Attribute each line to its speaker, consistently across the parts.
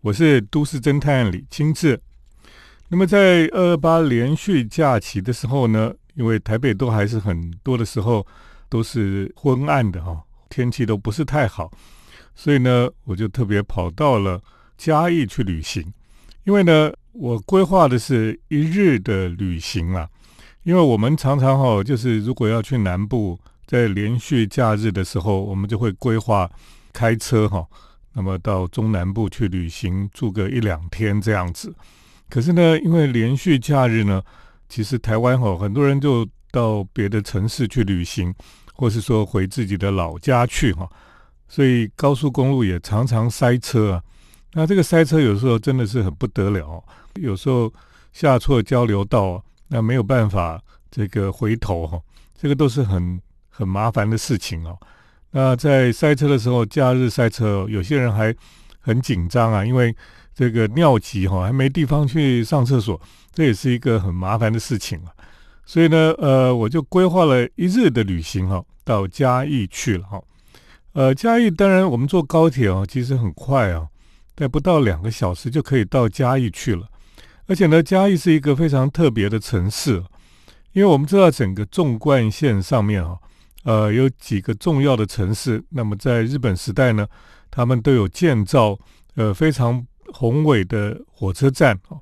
Speaker 1: 我是都市侦探李清志。那么在二二八连续假期的时候呢，因为台北都还是很多的时候都是昏暗的哈，天气都不是太好，所以呢，我就特别跑到了嘉义去旅行。因为呢，我规划的是一日的旅行啊，因为我们常常哈，就是如果要去南部，在连续假日的时候，我们就会规划开车哈，那么到中南部去旅行，住个一两天这样子。可是呢，因为连续假日呢，其实台湾哈很多人就到别的城市去旅行，或是说回自己的老家去哈，所以高速公路也常常塞车啊。那这个塞车有时候真的是很不得了，有时候下错交流道，那没有办法这个回头哈，这个都是很很麻烦的事情哦。那在塞车的时候，假日塞车，有些人还很紧张啊，因为。这个尿急哈，还没地方去上厕所，这也是一个很麻烦的事情啊。所以呢，呃，我就规划了一日的旅行哈，到嘉义去了哈。呃，嘉义当然我们坐高铁哦，其实很快啊，在不到两个小时就可以到嘉义去了。而且呢，嘉义是一个非常特别的城市，因为我们知道整个纵贯线上面哈，呃，有几个重要的城市，那么在日本时代呢，他们都有建造呃非常。宏伟的火车站哦，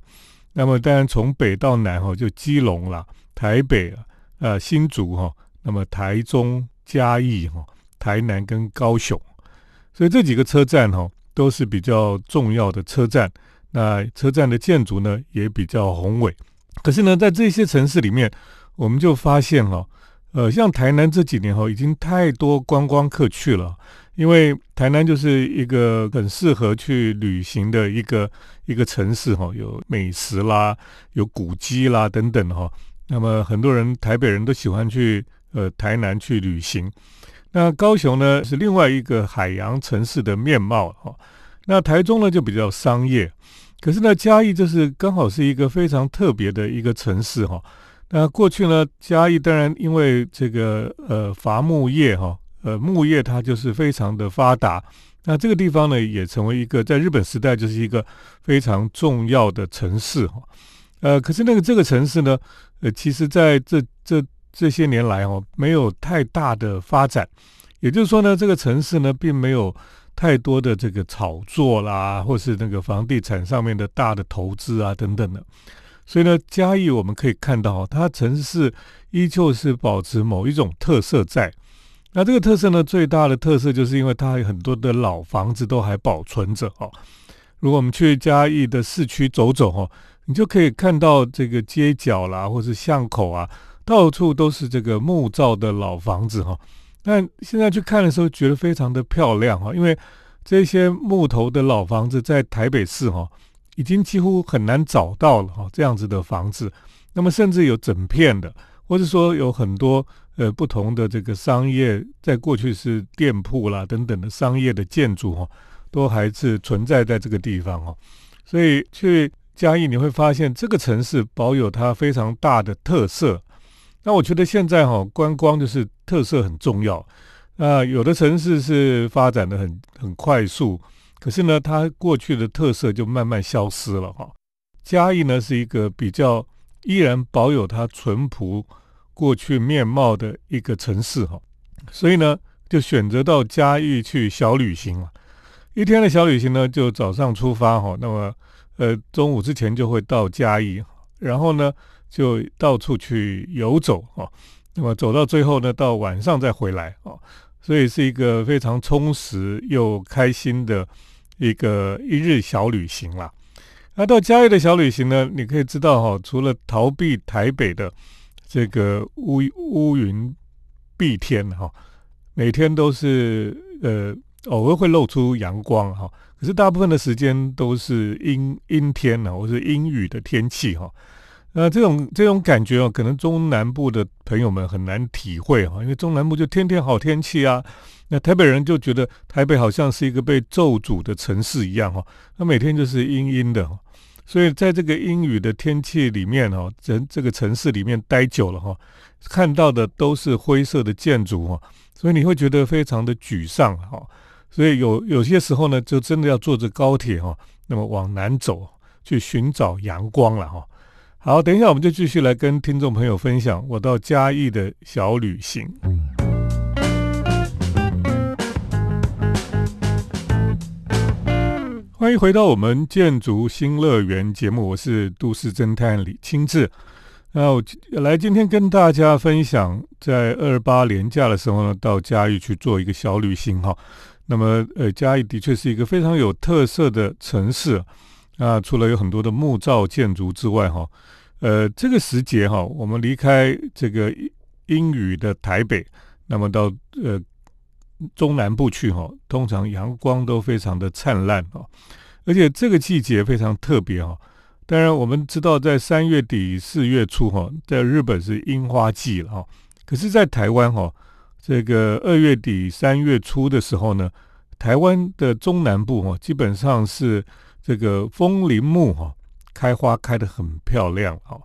Speaker 1: 那么当然从北到南哈，就基隆啦、台北啊、呃新竹哈，那么台中、嘉义哈、台南跟高雄，所以这几个车站哈都是比较重要的车站。那车站的建筑呢也比较宏伟。可是呢，在这些城市里面，我们就发现哈，呃，像台南这几年哈，已经太多观光客去了。因为台南就是一个很适合去旅行的一个一个城市哈，有美食啦，有古迹啦等等哈。那么很多人台北人都喜欢去呃台南去旅行。那高雄呢是另外一个海洋城市的面貌哈。那台中呢就比较商业，可是呢嘉义就是刚好是一个非常特别的一个城市哈。那过去呢嘉义当然因为这个呃伐木业哈。呃，木业它就是非常的发达，那这个地方呢，也成为一个在日本时代就是一个非常重要的城市哈。呃，可是那个这个城市呢，呃，其实在这这这些年来哦，没有太大的发展，也就是说呢，这个城市呢，并没有太多的这个炒作啦，或是那个房地产上面的大的投资啊等等的，所以呢，嘉义我们可以看到，它城市依旧是保持某一种特色在。那这个特色呢，最大的特色就是因为它有很多的老房子都还保存着哦。如果我们去嘉义的市区走走哦，你就可以看到这个街角啦，或是巷口啊，到处都是这个木造的老房子哈。那现在去看的时候，觉得非常的漂亮哈，因为这些木头的老房子在台北市哈，已经几乎很难找到了哈，这样子的房子。那么甚至有整片的，或者说有很多。呃，不同的这个商业，在过去是店铺啦等等的商业的建筑哈，都还是存在在这个地方哦。所以去嘉义你会发现，这个城市保有它非常大的特色。那我觉得现在哈，观光就是特色很重要。那有的城市是发展的很很快速，可是呢，它过去的特色就慢慢消失了哈。嘉义呢是一个比较依然保有它淳朴。过去面貌的一个城市哈，所以呢，就选择到嘉义去小旅行了。一天的小旅行呢，就早上出发哈，那么呃中午之前就会到嘉义，然后呢就到处去游走哈，那么走到最后呢，到晚上再回来啊，所以是一个非常充实又开心的一个一日小旅行啦。那到嘉义的小旅行呢，你可以知道哈，除了逃避台北的。这个乌乌云蔽天哈，每天都是呃偶尔会露出阳光哈，可是大部分的时间都是阴阴天呢，或是阴雨的天气哈。那这种这种感觉哦，可能中南部的朋友们很难体会哈，因为中南部就天天好天气啊。那台北人就觉得台北好像是一个被咒诅的城市一样哈，那每天就是阴阴的。所以在这个阴雨的天气里面哈，人这个城市里面待久了哈，看到的都是灰色的建筑哈，所以你会觉得非常的沮丧哈。所以有有些时候呢，就真的要坐着高铁哈，那么往南走去寻找阳光了哈。好，等一下我们就继续来跟听众朋友分享我到嘉义的小旅行。欢迎回到我们建筑新乐园节目，我是都市侦探李清志。那我来今天跟大家分享，在二八年假的时候呢，到嘉义去做一个小旅行哈。那么，呃，嘉义的确是一个非常有特色的城市啊。除了有很多的木造建筑之外哈，呃，这个时节哈，我们离开这个阴雨的台北，那么到呃。中南部去哈，通常阳光都非常的灿烂哦，而且这个季节非常特别哈。当然，我们知道在三月底四月初哈，在日本是樱花季了哈。可是，在台湾哈，这个二月底三月初的时候呢，台湾的中南部哈，基本上是这个枫林木哈开花开得很漂亮哦。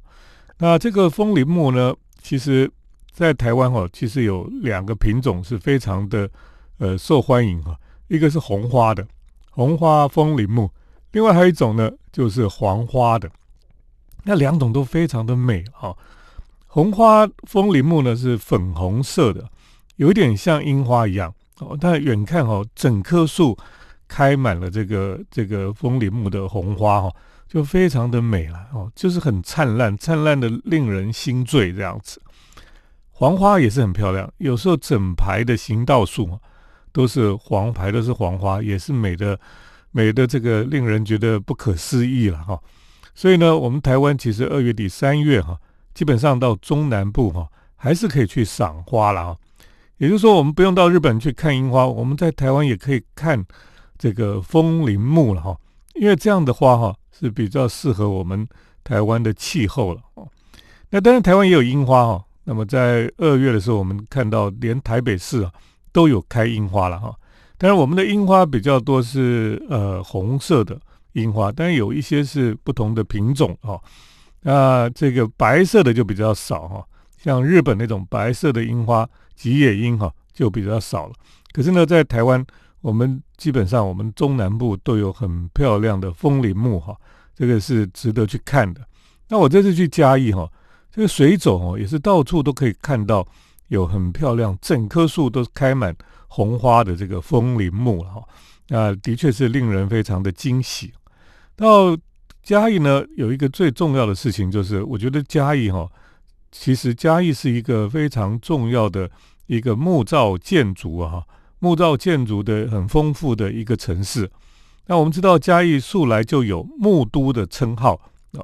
Speaker 1: 那这个枫林木呢，其实。在台湾哦，其实有两个品种是非常的呃受欢迎哈，一个是红花的红花枫林木，另外还有一种呢就是黄花的，那两种都非常的美哈。红花枫林木呢是粉红色的，有一点像樱花一样哦，但远看哦，整棵树开满了这个这个枫林木的红花哈，就非常的美了哦，就是很灿烂，灿烂的令人心醉这样子。黄花也是很漂亮，有时候整排的行道树都是黄排，都是黄花，也是美的，美的这个令人觉得不可思议了哈。所以呢，我们台湾其实二月底三月哈，基本上到中南部哈，还是可以去赏花了哈。也就是说，我们不用到日本去看樱花，我们在台湾也可以看这个枫林木了哈。因为这样的花哈是比较适合我们台湾的气候了哦。那当然，台湾也有樱花哈。那么在二月的时候，我们看到连台北市啊都有开樱花了哈。但是，我们的樱花比较多是呃红色的樱花，但是有一些是不同的品种哈。那这个白色的就比较少哈，像日本那种白色的樱花吉野樱哈就比较少了。可是呢，在台湾，我们基本上我们中南部都有很漂亮的枫林木哈，这个是值得去看的。那我这次去嘉义哈。这个水种哦，也是到处都可以看到有很漂亮，整棵树都开满红花的这个枫林木哈。那的确是令人非常的惊喜。到嘉义呢，有一个最重要的事情就是，我觉得嘉义哈，其实嘉义是一个非常重要的一个木造建筑啊，木造建筑的很丰富的一个城市。那我们知道嘉义素来就有木都的称号啊。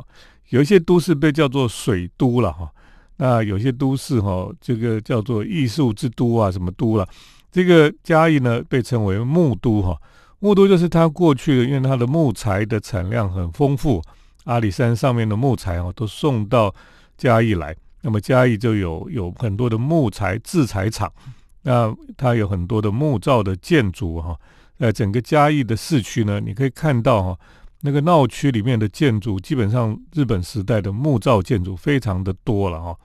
Speaker 1: 有一些都市被叫做水都了哈，那有些都市哈，这个叫做艺术之都啊，什么都了。这个嘉义呢，被称为木都哈，木都就是它过去的，因为它的木材的产量很丰富，阿里山上面的木材哦，都送到嘉义来，那么嘉义就有有很多的木材制材厂，那它有很多的木造的建筑哈，在整个嘉义的市区呢，你可以看到哈。那个闹区里面的建筑，基本上日本时代的木造建筑非常的多了哈，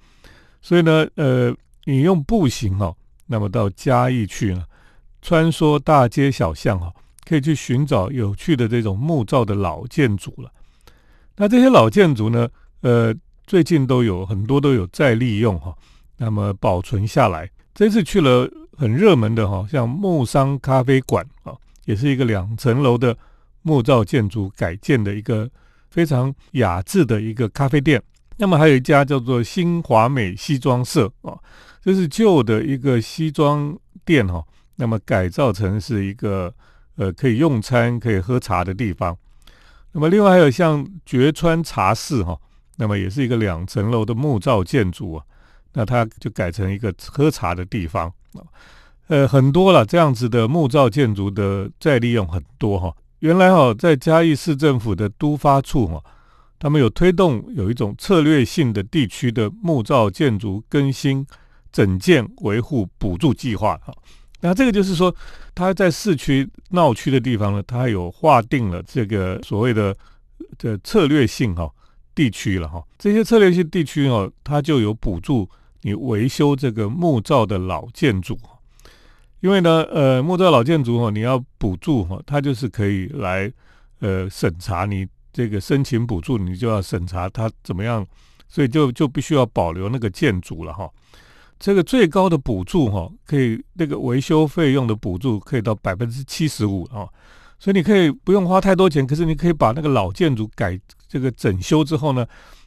Speaker 1: 所以呢，呃，你用步行哈，那么到嘉义去呢，穿梭大街小巷哈，可以去寻找有趣的这种木造的老建筑了。那这些老建筑呢，呃，最近都有很多都有再利用哈，那么保存下来。这次去了很热门的哈，像木商咖啡馆啊，也是一个两层楼的。木造建筑改建的一个非常雅致的一个咖啡店，那么还有一家叫做新华美西装社啊，这是旧的一个西装店哈，那么改造成是一个呃可以用餐、可以喝茶的地方。那么另外还有像绝川茶室哈，那么也是一个两层楼的木造建筑啊，那它就改成一个喝茶的地方，呃很多了这样子的木造建筑的再利用很多哈。原来哈，在嘉义市政府的都发处哈，他们有推动有一种策略性的地区的木造建筑更新、整建、维护补助计划哈。那这个就是说，他在市区闹区的地方呢，他有划定了这个所谓的的策略性哈地区了哈。这些策略性地区哦，它就有补助你维修这个木造的老建筑。因为呢，呃，木造老建筑哈，你要补助哈，它就是可以来，呃审查，你这个申请补助，你就要审查它怎么样，所以就就必须要保留那个建筑了哈。这个最高的补助哈，可以那个维修费用的补助可以到百分之七十五啊，所以你可以不用花太多钱，可是你可以把那个老建筑改这个整修之后呢，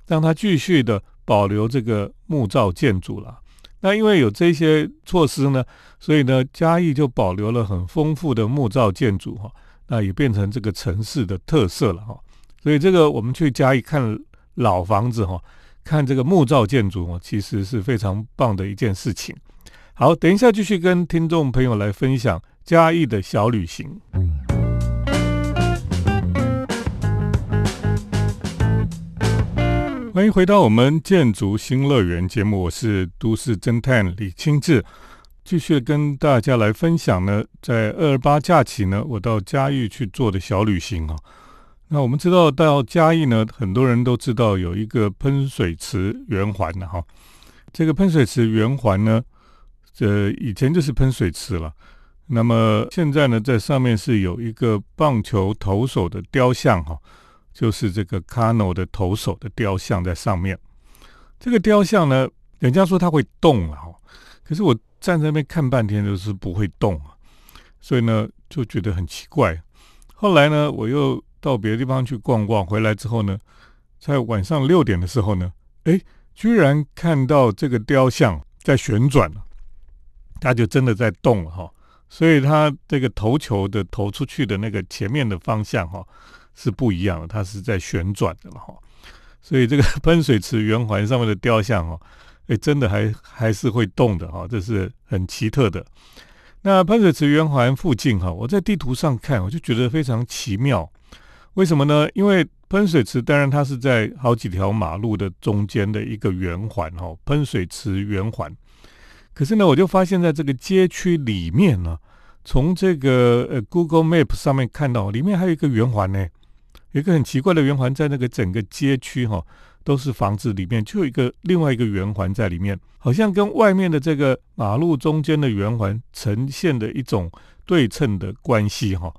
Speaker 1: 让它继续的保留这个木造建筑了。那因为有这些措施呢，所以呢，嘉义就保留了很丰富的木造建筑哈，那也变成这个城市的特色了哈。所以这个我们去嘉义看老房子哈，看这个木造建筑哦，其实是非常棒的一件事情。好，等一下继续跟听众朋友来分享嘉义的小旅行。欢迎回到我们建筑新乐园节目，我是都市侦探李清志，继续跟大家来分享呢，在二二八假期呢，我到嘉义去做的小旅行啊。那我们知道到嘉义呢，很多人都知道有一个喷水池圆环的哈。这个喷水池圆环呢，这以前就是喷水池了。那么现在呢，在上面是有一个棒球投手的雕像哈。就是这个卡诺的投手的雕像在上面，这个雕像呢，人家说它会动了哈，可是我站在那边看半天都是不会动啊，所以呢就觉得很奇怪。后来呢，我又到别的地方去逛逛，回来之后呢，在晚上六点的时候呢，哎，居然看到这个雕像在旋转了，它就真的在动了哈，所以它这个投球的投出去的那个前面的方向哈。是不一样的，它是在旋转的了哈，所以这个 喷水池圆环上面的雕像哦，哎，真的还还是会动的哈，这是很奇特的。那喷水池圆环附近哈，我在地图上看，我就觉得非常奇妙。为什么呢？因为喷水池当然它是在好几条马路的中间的一个圆环哈，喷水池圆环。可是呢，我就发现在这个街区里面呢，从这个呃 Google Map 上面看到，里面还有一个圆环呢。有一个很奇怪的圆环，在那个整个街区哈，都是房子里面，就有一个另外一个圆环在里面，好像跟外面的这个马路中间的圆环呈现的一种对称的关系哈。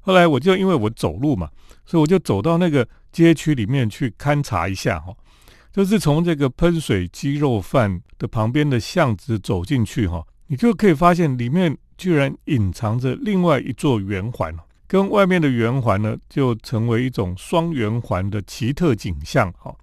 Speaker 1: 后来我就因为我走路嘛，所以我就走到那个街区里面去勘察一下哈，就是从这个喷水鸡肉饭的旁边的巷子走进去哈，你就可以发现里面居然隐藏着另外一座圆环跟外面的圆环呢，就成为一种双圆环的奇特景象。哈，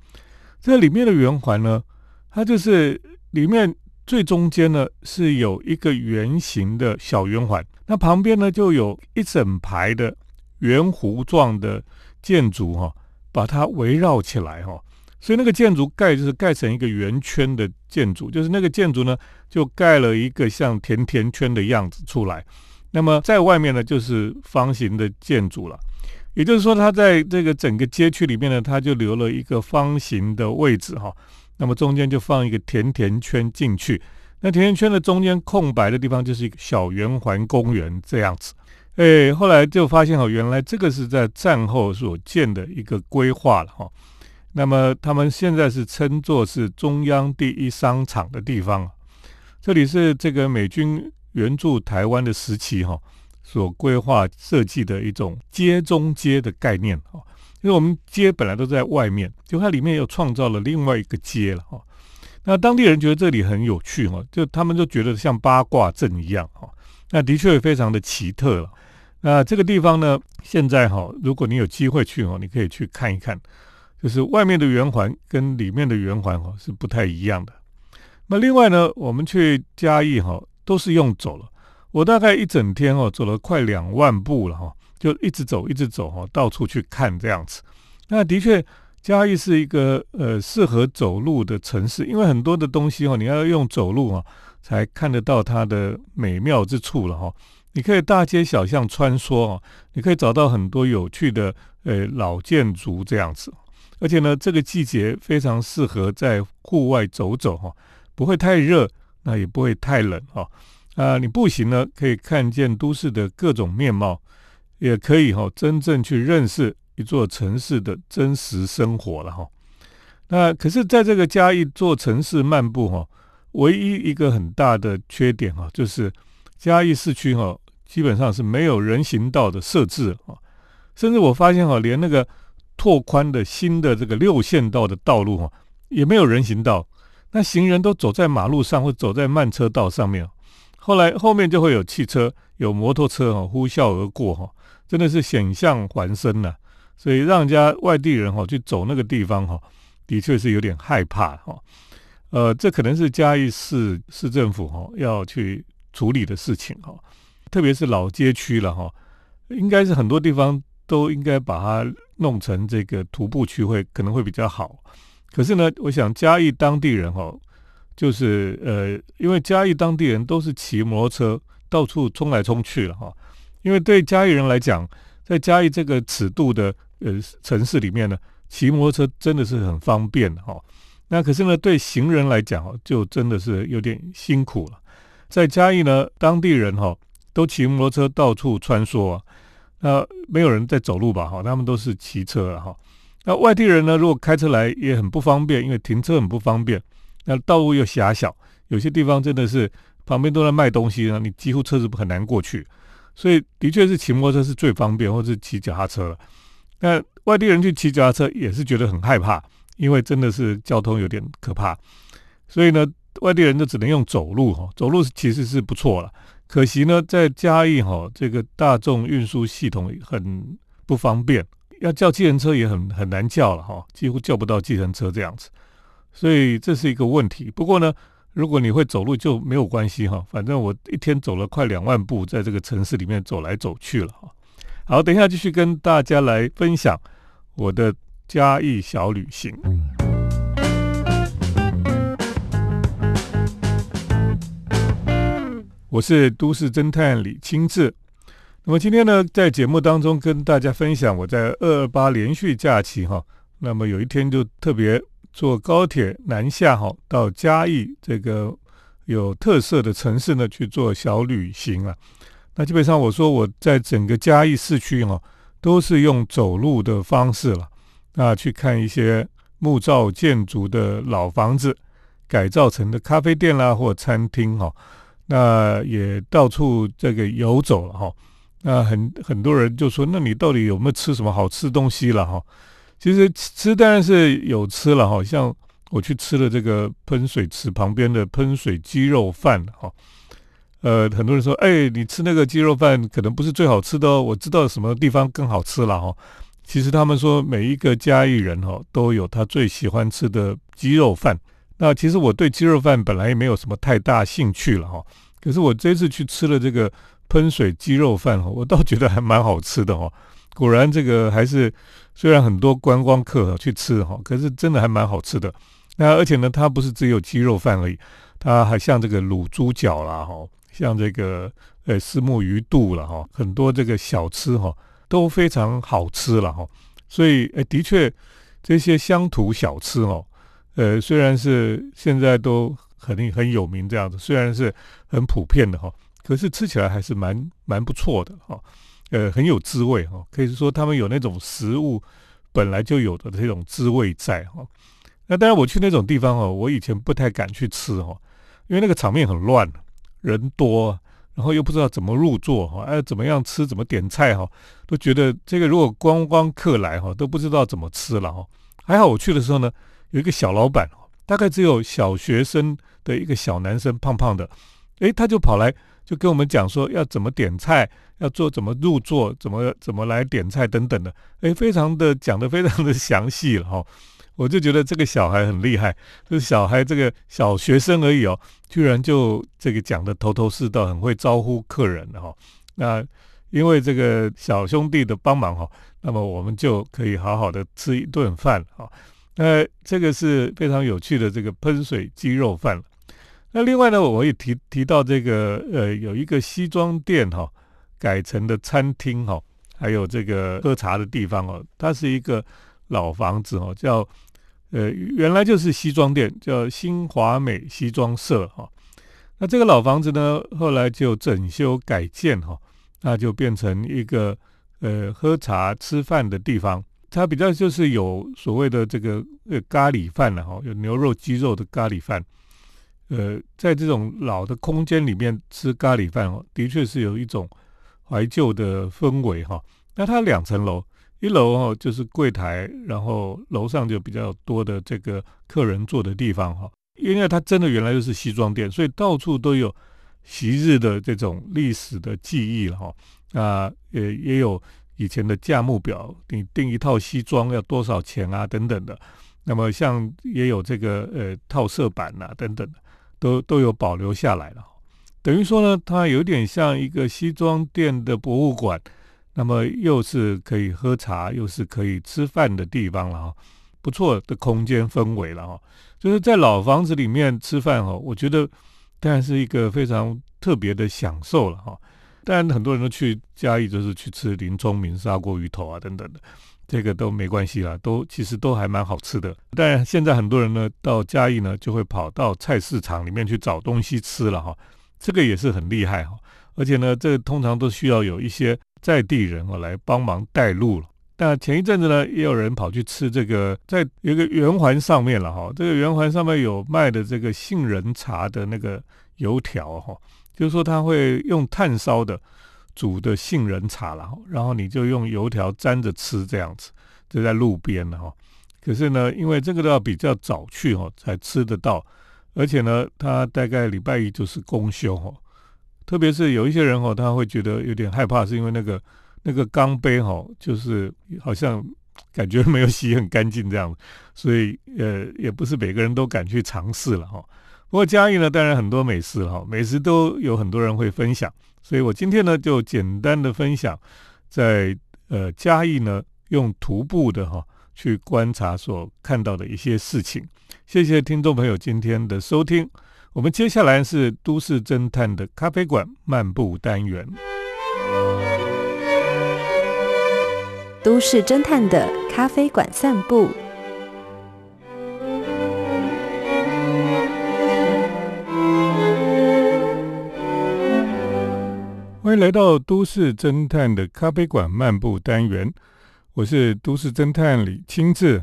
Speaker 1: 这里面的圆环呢，它就是里面最中间呢是有一个圆形的小圆环，那旁边呢就有一整排的圆弧状的建筑哈，把它围绕起来哈。所以那个建筑盖就是盖成一个圆圈的建筑，就是那个建筑呢就盖了一个像甜甜圈的样子出来。那么在外面呢，就是方形的建筑了，也就是说，它在这个整个街区里面呢，它就留了一个方形的位置哈。那么中间就放一个甜甜圈进去，那甜甜圈的中间空白的地方就是一个小圆环公园这样子。哎，后来就发现哦，原来这个是在战后所建的一个规划了哈。那么他们现在是称作是中央第一商场的地方，这里是这个美军。援助台湾的时期哈，所规划设计的一种街中街的概念哈，因为我们街本来都在外面，就它里面又创造了另外一个街了哈。那当地人觉得这里很有趣哈，就他们就觉得像八卦阵一样哈。那的确非常的奇特了。那这个地方呢，现在哈，如果你有机会去哈，你可以去看一看，就是外面的圆环跟里面的圆环哈是不太一样的。那另外呢，我们去嘉义哈。都是用走了，我大概一整天哦，走了快两万步了哈，就一直走，一直走哈，到处去看这样子。那的确，嘉义是一个呃适合走路的城市，因为很多的东西哦，你要用走路啊，才看得到它的美妙之处了哈。你可以大街小巷穿梭哦，你可以找到很多有趣的呃老建筑这样子，而且呢，这个季节非常适合在户外走走哈，不会太热。那也不会太冷哈，啊，你步行呢可以看见都市的各种面貌，也可以哈真正去认识一座城市的真实生活了哈。那可是，在这个嘉义做城市漫步哈，唯一一个很大的缺点哈，就是嘉义市区哈基本上是没有人行道的设置哈，甚至我发现哈，连那个拓宽的新的这个六线道的道路哈，也没有人行道，那行人都走在马路上或走在慢车道上面。后来后面就会有汽车、有摩托车哈呼啸而过哈，真的是险象环生呐。所以让人家外地人哈去走那个地方哈，的确是有点害怕哈。呃，这可能是嘉义市市政府哈要去处理的事情哈，特别是老街区了哈，应该是很多地方都应该把它弄成这个徒步区会可能会比较好。可是呢，我想嘉义当地人哈。就是呃，因为嘉义当地人都是骑摩托车到处冲来冲去了哈。因为对嘉义人来讲，在嘉义这个尺度的呃城市里面呢，骑摩托车真的是很方便哈。那可是呢，对行人来讲就真的是有点辛苦了。在嘉义呢，当地人哈都骑摩托车到处穿梭啊，那没有人在走路吧哈，他们都是骑车哈。那外地人呢，如果开车来也很不方便，因为停车很不方便。那道路又狭小，有些地方真的是旁边都在卖东西呢，你几乎车子很难过去，所以的确是骑摩托车是最方便，或是骑脚踏车。那外地人去骑脚踏车也是觉得很害怕，因为真的是交通有点可怕，所以呢，外地人就只能用走路哈，走路其实是不错了。可惜呢，在嘉义哈，这个大众运输系统很不方便，要叫计程车也很很难叫了哈，几乎叫不到计程车这样子。所以这是一个问题。不过呢，如果你会走路就没有关系哈。反正我一天走了快两万步，在这个城市里面走来走去了哈。好，等一下继续跟大家来分享我的嘉义小旅行。我是都市侦探李清志。那么今天呢，在节目当中跟大家分享我在二二八连续假期哈。那么有一天就特别。坐高铁南下哈，到嘉义这个有特色的城市呢去做小旅行啊。那基本上我说我在整个嘉义市区哈，都是用走路的方式了。那去看一些木造建筑的老房子，改造成的咖啡店啦或餐厅哈。那也到处这个游走了哈。那很很多人就说，那你到底有没有吃什么好吃东西了哈？其实吃当然是有吃了哈，像我去吃了这个喷水池旁边的喷水鸡肉饭哈，呃，很多人说，哎，你吃那个鸡肉饭可能不是最好吃的哦，我知道什么地方更好吃了哈。其实他们说每一个嘉义人哈都有他最喜欢吃的鸡肉饭。那其实我对鸡肉饭本来也没有什么太大兴趣了哈，可是我这次去吃了这个喷水鸡肉饭哈，我倒觉得还蛮好吃的哈。果然，这个还是虽然很多观光客去吃哈，可是真的还蛮好吃的。那而且呢，它不是只有鸡肉饭而已，它还像这个卤猪脚啦哈，像这个呃丝木鱼肚了哈，很多这个小吃哈都非常好吃了哈。所以诶，的确这些乡土小吃哦，呃虽然是现在都很很有名这样子，虽然是很普遍的哈，可是吃起来还是蛮蛮不错的哈。呃，很有滋味哈，可以说他们有那种食物本来就有的这种滋味在哈。那当然，我去那种地方哦，我以前不太敢去吃哈，因为那个场面很乱，人多，然后又不知道怎么入座哈，哎，怎么样吃，怎么点菜哈，都觉得这个如果观光客来哈，都不知道怎么吃了哈。还好我去的时候呢，有一个小老板，大概只有小学生的一个小男生，胖胖的，诶，他就跑来。就跟我们讲说要怎么点菜，要做怎么入座，怎么怎么来点菜等等的，哎，非常的讲的非常的详细了哈。我就觉得这个小孩很厉害，就是小孩这个小学生而已哦，居然就这个讲的头头是道，很会招呼客人哈。那因为这个小兄弟的帮忙哈，那么我们就可以好好的吃一顿饭哈。那这个是非常有趣的这个喷水鸡肉饭。那另外呢，我也提提到这个呃，有一个西装店哈，改成的餐厅哈，还有这个喝茶的地方哦，它是一个老房子哦，叫呃原来就是西装店，叫新华美西装社哈。那这个老房子呢，后来就整修改建哈，那就变成一个呃喝茶吃饭的地方。它比较就是有所谓的这个呃咖喱饭了哈，有牛肉鸡肉的咖喱饭。呃，在这种老的空间里面吃咖喱饭哦，的确是有一种怀旧的氛围哈。那它两层楼，一楼哦就是柜台，然后楼上就比较多的这个客人坐的地方哈。因为它真的原来就是西装店，所以到处都有昔日的这种历史的记忆了哈。啊，也也有以前的价目表，你订一套西装要多少钱啊等等的。那么像也有这个呃套色板呐等等的，都都有保留下来了。等于说呢，它有点像一个西装店的博物馆。那么又是可以喝茶，又是可以吃饭的地方了哈，不错的空间氛围了哈。就是在老房子里面吃饭哈，我觉得当然是一个非常特别的享受了哈。当然很多人都去嘉义，就是去吃林聪明砂锅鱼头啊等等的，这个都没关系啦，都其实都还蛮好吃的。但现在很多人呢到嘉义呢，就会跑到菜市场里面去找东西吃了哈，这个也是很厉害哈。而且呢，这通常都需要有一些。在地人哦来帮忙带路了。那前一阵子呢，也有人跑去吃这个，在一个圆环上面了哈。这个圆环上面有卖的这个杏仁茶的那个油条哈，就是说他会用炭烧的煮的杏仁茶了，然后你就用油条沾着吃这样子，就在路边了哈。可是呢，因为这个都要比较早去哦才吃得到，而且呢，他大概礼拜一就是公休哦。特别是有一些人哦，他会觉得有点害怕，是因为那个那个钢杯哈，就是好像感觉没有洗很干净这样，所以呃，也不是每个人都敢去尝试了哈。不过嘉义呢，当然很多美食哈，美食都有很多人会分享，所以我今天呢就简单的分享在呃嘉义呢用徒步的哈去观察所看到的一些事情。谢谢听众朋友今天的收听。我们接下来是都市侦探的咖啡馆漫步单元。
Speaker 2: 都市侦探的咖啡馆散步。
Speaker 1: 欢迎来到都市侦探的咖啡馆漫步单元，我是都市侦探李清志。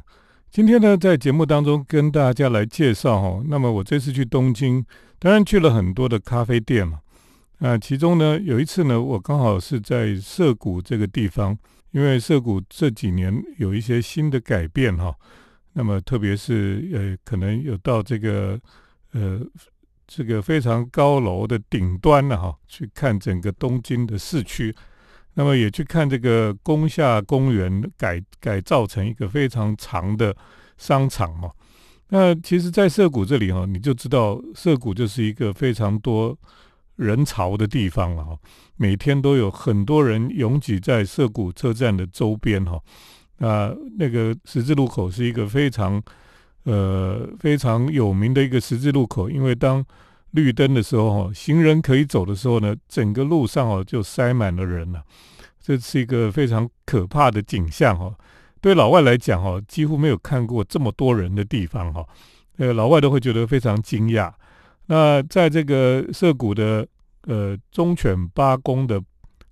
Speaker 1: 今天呢，在节目当中跟大家来介绍哈。那么我这次去东京，当然去了很多的咖啡店嘛。啊，其中呢有一次呢，我刚好是在涩谷这个地方，因为涩谷这几年有一些新的改变哈。那么特别是呃，可能有到这个呃这个非常高楼的顶端呢哈，去看整个东京的市区。那么也去看这个宫下公园改改造成一个非常长的商场哦。那其实，在涩谷这里哈，你就知道涩谷就是一个非常多人潮的地方了哈。每天都有很多人拥挤在涩谷车站的周边哈。那那个十字路口是一个非常呃非常有名的一个十字路口，因为当绿灯的时候哈，行人可以走的时候呢，整个路上哦就塞满了人了。这是一个非常可怕的景象哈，对老外来讲哈，几乎没有看过这么多人的地方哈，呃，老外都会觉得非常惊讶。那在这个涩谷的呃忠犬八公的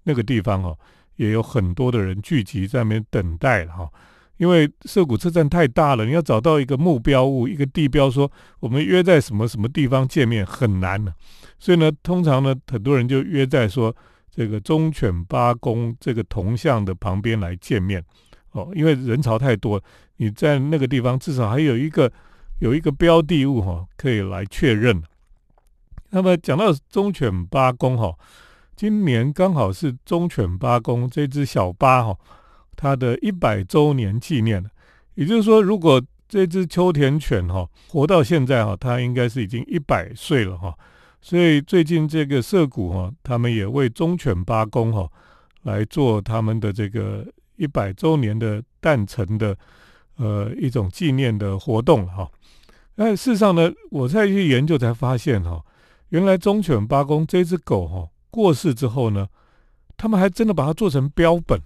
Speaker 1: 那个地方哈，也有很多的人聚集在那边等待了哈。因为涩谷车站太大了，你要找到一个目标物、一个地标，说我们约在什么什么地方见面很难的。所以呢，通常呢，很多人就约在说这个忠犬八公这个铜像的旁边来见面哦，因为人潮太多，你在那个地方至少还有一个有一个标的物哈，可以来确认。那么讲到忠犬八公哈，今年刚好是忠犬八公这只小八哈。它的一百周年纪念也就是说，如果这只秋田犬哈活到现在哈，它应该是已经一百岁了哈。所以最近这个涩谷哈，他们也为忠犬八公哈来做他们的这个一百周年的诞辰的呃一种纪念的活动了哈。但事实上呢，我再去研究才发现哈，原来忠犬八公这只狗哈过世之后呢，他们还真的把它做成标本。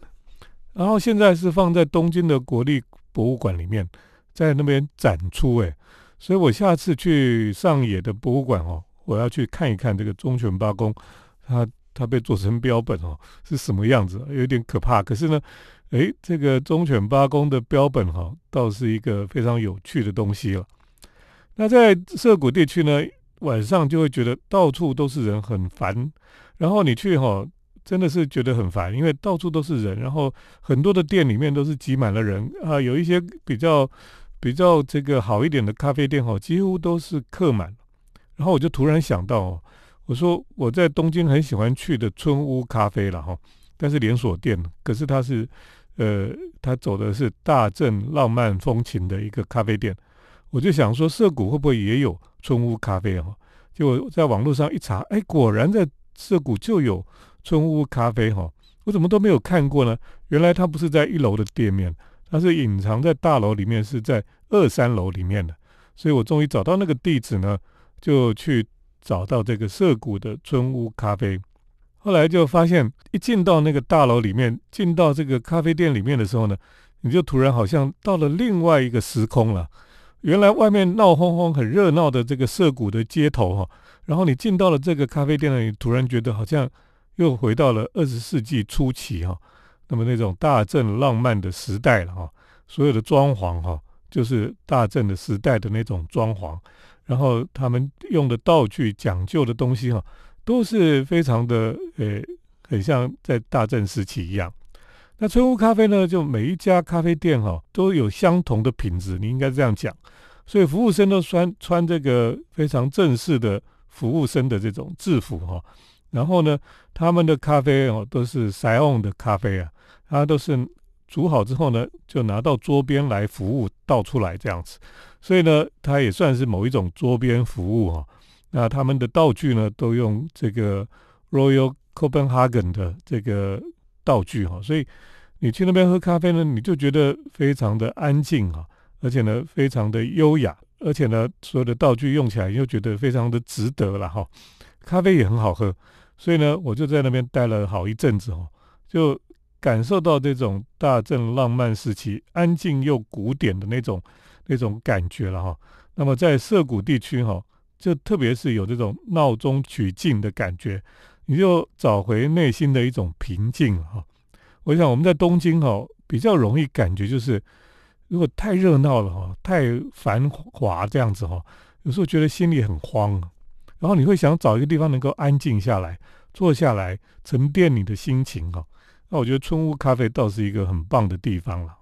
Speaker 1: 然后现在是放在东京的国立博物馆里面，在那边展出哎，所以我下次去上野的博物馆哦，我要去看一看这个忠犬八公，它它被做成标本哦是什么样子，有点可怕。可是呢，诶，这个忠犬八公的标本哈，倒是一个非常有趣的东西了。那在涩谷地区呢，晚上就会觉得到处都是人，很烦。然后你去哈。真的是觉得很烦，因为到处都是人，然后很多的店里面都是挤满了人啊，有一些比较比较这个好一点的咖啡店哈，几乎都是客满。然后我就突然想到，我说我在东京很喜欢去的村屋咖啡了哈，但是连锁店，可是它是呃，它走的是大正浪漫风情的一个咖啡店，我就想说涩谷会不会也有村屋咖啡哈？结果在网络上一查，哎，果然在涩谷就有。村屋咖啡哈，我怎么都没有看过呢？原来它不是在一楼的店面，它是隐藏在大楼里面，是在二三楼里面的。所以我终于找到那个地址呢，就去找到这个涩谷的村屋咖啡。后来就发现，一进到那个大楼里面，进到这个咖啡店里面的时候呢，你就突然好像到了另外一个时空了。原来外面闹哄哄、很热闹的这个涩谷的街头哈，然后你进到了这个咖啡店呢，你突然觉得好像。又回到了二十世纪初期哈，那么那种大正浪漫的时代了哈，所有的装潢哈，就是大正的时代的那种装潢，然后他们用的道具讲究的东西哈，都是非常的呃，很像在大正时期一样。那春屋咖啡呢，就每一家咖啡店哈都有相同的品质，你应该这样讲，所以服务生都穿穿这个非常正式的服务生的这种制服哈。然后呢，他们的咖啡哦都是 Sion 的咖啡啊，它都是煮好之后呢，就拿到桌边来服务倒出来这样子，所以呢，它也算是某一种桌边服务哈。那他们的道具呢，都用这个 Royal Copenhagen 的这个道具哈，所以你去那边喝咖啡呢，你就觉得非常的安静哈，而且呢，非常的优雅，而且呢，所有的道具用起来又觉得非常的值得了哈。咖啡也很好喝。所以呢，我就在那边待了好一阵子哦，就感受到这种大正浪漫时期安静又古典的那种那种感觉了哈。那么在涩谷地区哈，就特别是有这种闹中取静的感觉，你就找回内心的一种平静哈。我想我们在东京哈比较容易感觉就是，如果太热闹了哈，太繁华这样子哈，有时候觉得心里很慌。然后你会想找一个地方能够安静下来，坐下来沉淀你的心情哈。那我觉得春屋咖啡倒是一个很棒的地方了。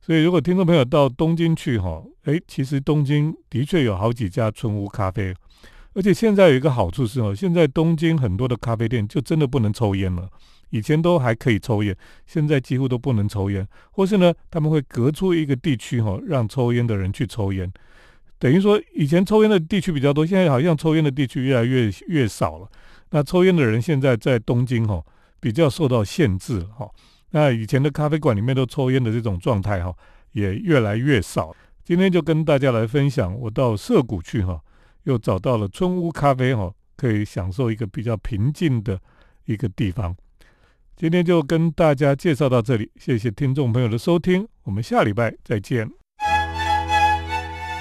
Speaker 1: 所以如果听众朋友到东京去哈，诶，其实东京的确有好几家春屋咖啡，而且现在有一个好处是哦，现在东京很多的咖啡店就真的不能抽烟了，以前都还可以抽烟，现在几乎都不能抽烟，或是呢他们会隔出一个地区哈，让抽烟的人去抽烟。等于说，以前抽烟的地区比较多，现在好像抽烟的地区越来越越少了。那抽烟的人现在在东京哈，比较受到限制哈。那以前的咖啡馆里面都抽烟的这种状态哈，也越来越少。今天就跟大家来分享，我到涩谷去哈，又找到了春屋咖啡哈，可以享受一个比较平静的一个地方。今天就跟大家介绍到这里，谢谢听众朋友的收听，我们下礼拜再见。